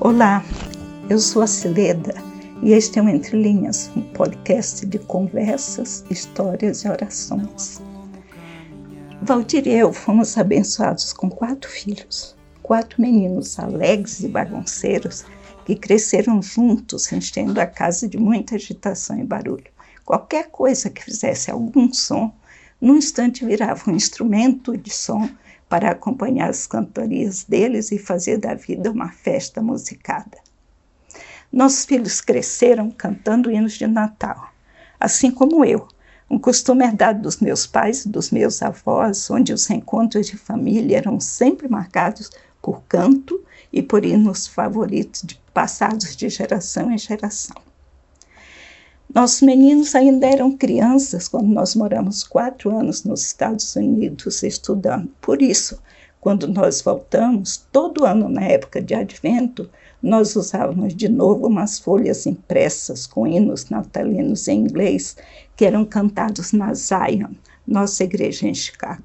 Olá, eu sou a Cileda e este é o Entre Linhas, um podcast de conversas, histórias e orações. Valdir e eu fomos abençoados com quatro filhos, quatro meninos alegres e bagunceiros que cresceram juntos, enchendo a casa de muita agitação e barulho. Qualquer coisa que fizesse algum som, num instante virava um instrumento de som para acompanhar as cantorias deles e fazer da vida uma festa musicada. Nossos filhos cresceram cantando hinos de Natal, assim como eu, um costume herdado dos meus pais e dos meus avós, onde os encontros de família eram sempre marcados por canto e por hinos favoritos de, passados de geração em geração. Nossos meninos ainda eram crianças quando nós moramos quatro anos nos Estados Unidos estudando. Por isso, quando nós voltamos, todo ano na época de Advento, nós usávamos de novo umas folhas impressas com hinos natalinos em inglês que eram cantados na Zion, nossa igreja em Chicago.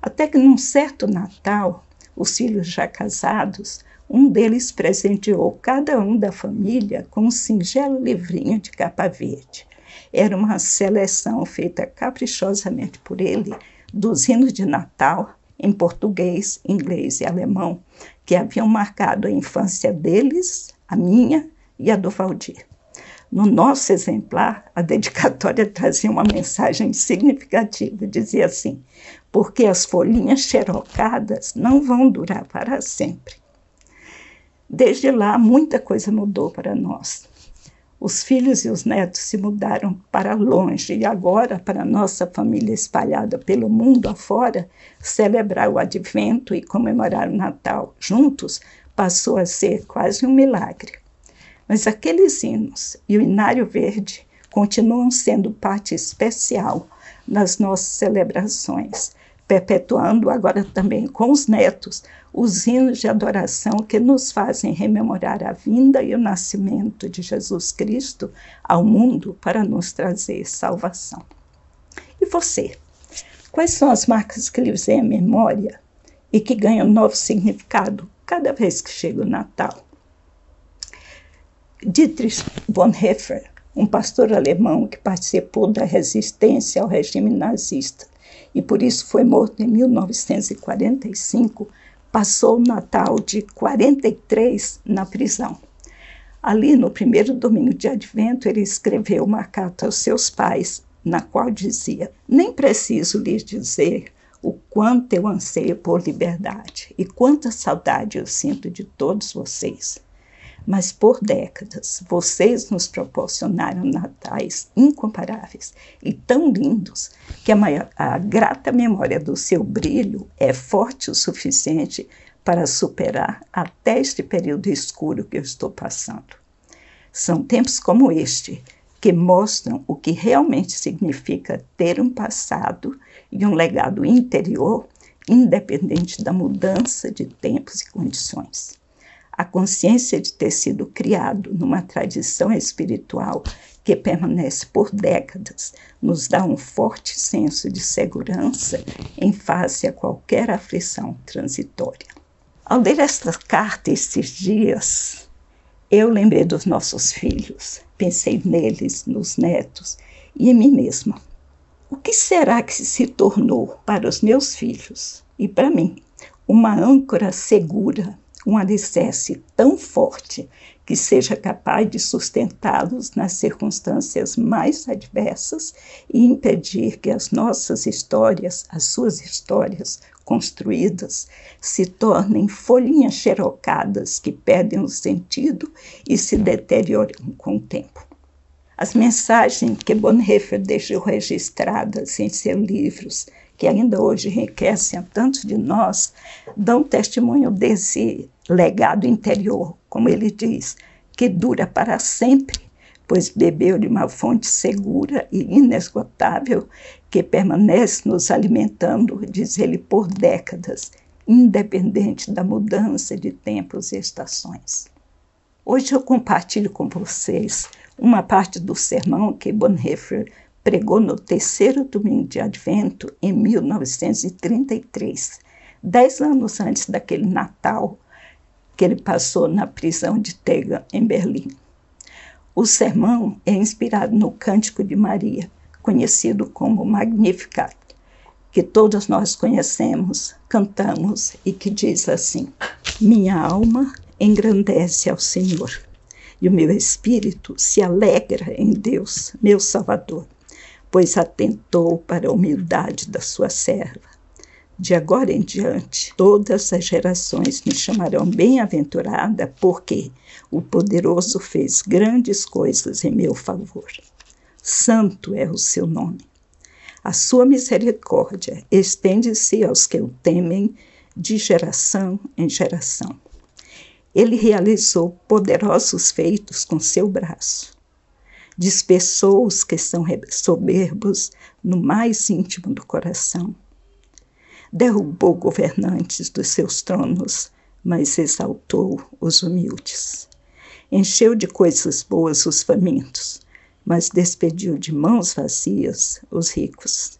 Até que num certo Natal, os filhos já casados um deles presenteou cada um da família com um singelo livrinho de capa verde. Era uma seleção feita caprichosamente por ele dos hinos de Natal em português, inglês e alemão que haviam marcado a infância deles, a minha e a do Valdir. No nosso exemplar, a dedicatória trazia uma mensagem significativa. Dizia assim: porque as folhinhas xerocadas não vão durar para sempre. Desde lá, muita coisa mudou para nós. Os filhos e os netos se mudaram para longe e agora, para nossa família espalhada pelo mundo afora, celebrar o advento e comemorar o Natal juntos passou a ser quase um milagre. Mas aqueles hinos e o Inário Verde continuam sendo parte especial nas nossas celebrações perpetuando agora também com os netos os hinos de adoração que nos fazem rememorar a vinda e o nascimento de Jesus Cristo ao mundo para nos trazer salvação. E você? Quais são as marcas que lhe vêm à memória e que ganham novo significado cada vez que chega o Natal? Dietrich Bonhoeffer, um pastor alemão que participou da resistência ao regime nazista, e por isso foi morto em 1945, passou o Natal de 43 na prisão. Ali, no primeiro domingo de advento, ele escreveu uma carta aos seus pais, na qual dizia: Nem preciso lhes dizer o quanto eu anseio por liberdade e quanta saudade eu sinto de todos vocês mas por décadas vocês nos proporcionaram natais incomparáveis e tão lindos que a, maior, a grata memória do seu brilho é forte o suficiente para superar até este período escuro que eu estou passando. São tempos como este que mostram o que realmente significa ter um passado e um legado interior independente da mudança de tempos e condições. A consciência de ter sido criado numa tradição espiritual que permanece por décadas nos dá um forte senso de segurança em face a qualquer aflição transitória. Ao ler esta carta estes dias, eu lembrei dos nossos filhos, pensei neles, nos netos e em mim mesma. O que será que se tornou para os meus filhos e para mim uma âncora segura um alicerce tão forte que seja capaz de sustentá-los nas circunstâncias mais adversas e impedir que as nossas histórias, as suas histórias construídas, se tornem folhinhas xerocadas que perdem o sentido e se deterioram com o tempo. As mensagens que Bonhoeffer deixou registradas em seus livros que ainda hoje enriquecem a tantos de nós, dão testemunho desse legado interior, como ele diz, que dura para sempre, pois bebeu de uma fonte segura e inesgotável que permanece nos alimentando, diz ele, por décadas, independente da mudança de tempos e estações. Hoje eu compartilho com vocês uma parte do sermão que Bonhoeffer pregou no terceiro domingo de Advento, em 1933, dez anos antes daquele Natal que ele passou na prisão de Tega, em Berlim. O sermão é inspirado no Cântico de Maria, conhecido como Magnificat, que todos nós conhecemos, cantamos e que diz assim: Minha alma engrandece ao Senhor, e o meu espírito se alegra em Deus, meu Salvador, pois atentou para a humildade da sua serva. De agora em diante, todas as gerações me chamarão bem-aventurada, porque o poderoso fez grandes coisas em meu favor. Santo é o seu nome. A sua misericórdia estende-se aos que o temem de geração em geração. Ele realizou poderosos feitos com seu braço. Dispersou os que são soberbos no mais íntimo do coração. Derrubou governantes dos seus tronos, mas exaltou os humildes. Encheu de coisas boas os famintos mas despediu de mãos vazias os ricos.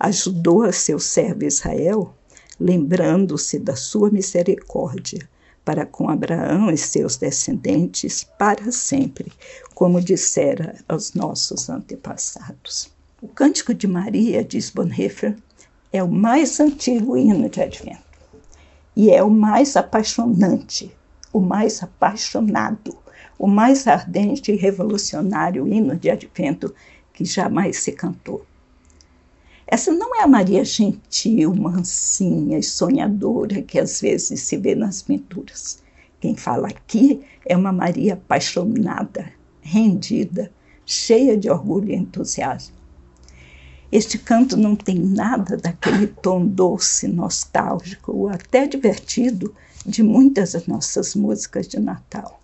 Ajudou a seu servo Israel, lembrando-se da sua misericórdia para com Abraão e seus descendentes para sempre, como dissera aos nossos antepassados. O Cântico de Maria, diz Bonhoeffer, é o mais antigo hino de Advento e é o mais apaixonante, o mais apaixonado o mais ardente e revolucionário hino de advento que jamais se cantou. Essa não é a Maria gentil, mansinha e sonhadora que às vezes se vê nas pinturas. Quem fala aqui é uma Maria apaixonada, rendida, cheia de orgulho e entusiasmo. Este canto não tem nada daquele tom doce, nostálgico ou até divertido de muitas das nossas músicas de Natal.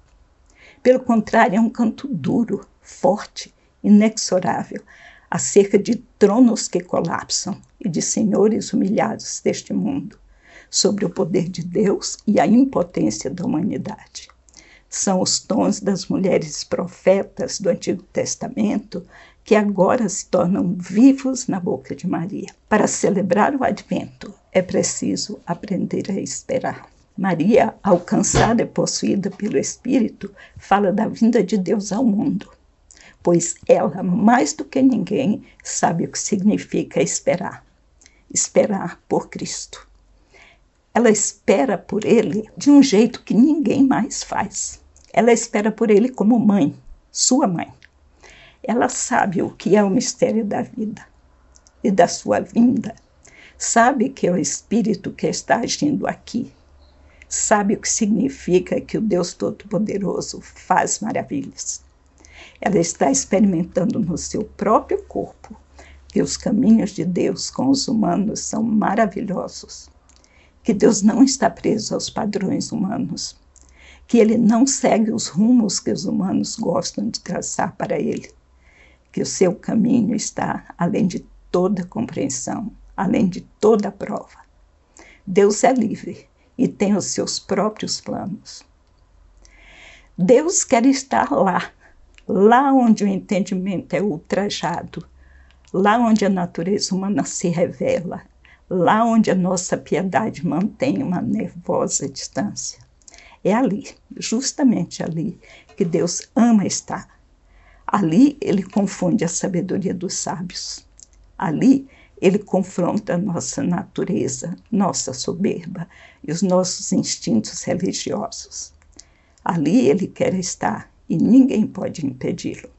Pelo contrário, é um canto duro, forte, inexorável, acerca de tronos que colapsam e de senhores humilhados deste mundo, sobre o poder de Deus e a impotência da humanidade. São os tons das mulheres profetas do Antigo Testamento que agora se tornam vivos na boca de Maria. Para celebrar o advento, é preciso aprender a esperar. Maria, alcançada e possuída pelo Espírito, fala da vinda de Deus ao mundo, pois ela, mais do que ninguém, sabe o que significa esperar esperar por Cristo. Ela espera por Ele de um jeito que ninguém mais faz. Ela espera por Ele como mãe, sua mãe. Ela sabe o que é o mistério da vida e da sua vinda. Sabe que é o Espírito que está agindo aqui sabe o que significa que o Deus Todo-Poderoso faz maravilhas. Ela está experimentando no seu próprio corpo que os caminhos de Deus com os humanos são maravilhosos, que Deus não está preso aos padrões humanos, que ele não segue os rumos que os humanos gostam de traçar para ele, que o seu caminho está além de toda compreensão, além de toda prova. Deus é livre e tem os seus próprios planos. Deus quer estar lá, lá onde o entendimento é ultrajado, lá onde a natureza humana se revela, lá onde a nossa piedade mantém uma nervosa distância. É ali, justamente ali, que Deus ama estar. Ali ele confunde a sabedoria dos sábios. Ali ele confronta a nossa natureza, nossa soberba e os nossos instintos religiosos. Ali ele quer estar e ninguém pode impedi-lo.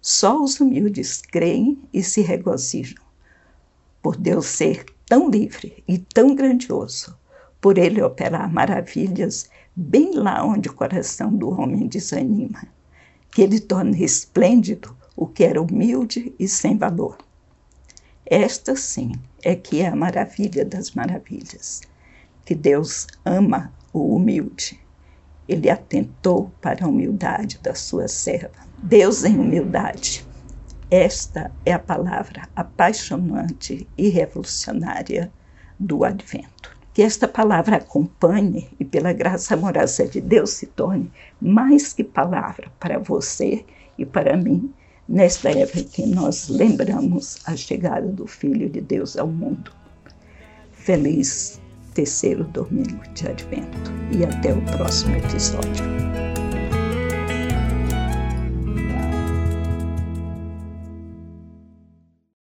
Só os humildes creem e se regozijam. Por Deus ser tão livre e tão grandioso, por ele operar maravilhas bem lá onde o coração do homem desanima, que ele torna esplêndido o que era humilde e sem valor. Esta sim é que é a maravilha das maravilhas, que Deus ama o humilde. Ele atentou para a humildade da sua serva. Deus em humildade. Esta é a palavra apaixonante e revolucionária do Advento. Que esta palavra acompanhe e, pela graça amorosa de Deus, se torne mais que palavra para você e para mim nesta época que nós lembramos a chegada do Filho de Deus ao mundo. Feliz terceiro domingo de Advento. E até o próximo episódio.